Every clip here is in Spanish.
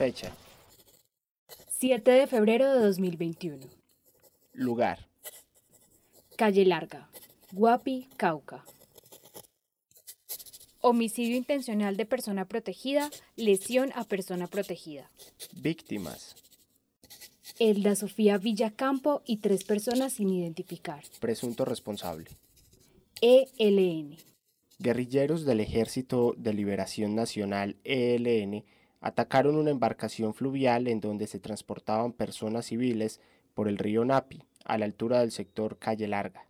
Fecha. 7 de febrero de 2021. Lugar. Calle Larga. Guapi, Cauca. Homicidio intencional de persona protegida, lesión a persona protegida. Víctimas. Elda Sofía Villacampo y tres personas sin identificar. Presunto responsable. ELN. Guerrilleros del Ejército de Liberación Nacional ELN atacaron una embarcación fluvial en donde se transportaban personas civiles por el río Napi, a la altura del sector Calle Larga.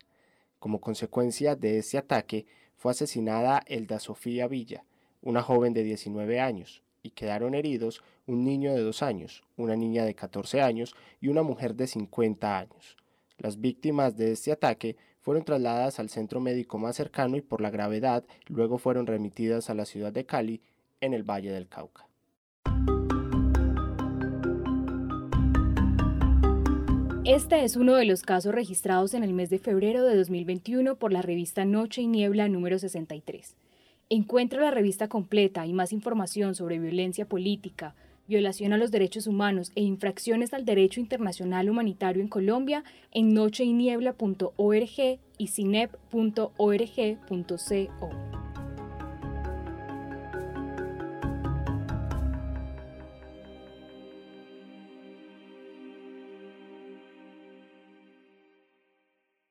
Como consecuencia de ese ataque, fue asesinada Elda Sofía Villa, una joven de 19 años, y quedaron heridos un niño de 2 años, una niña de 14 años y una mujer de 50 años. Las víctimas de este ataque fueron trasladadas al centro médico más cercano y por la gravedad luego fueron remitidas a la ciudad de Cali, en el Valle del Cauca. Este es uno de los casos registrados en el mes de febrero de 2021 por la revista Noche y Niebla número 63. Encuentra la revista completa y más información sobre violencia política, violación a los derechos humanos e infracciones al derecho internacional humanitario en Colombia en nocheyniebla.org y cinep.org.co.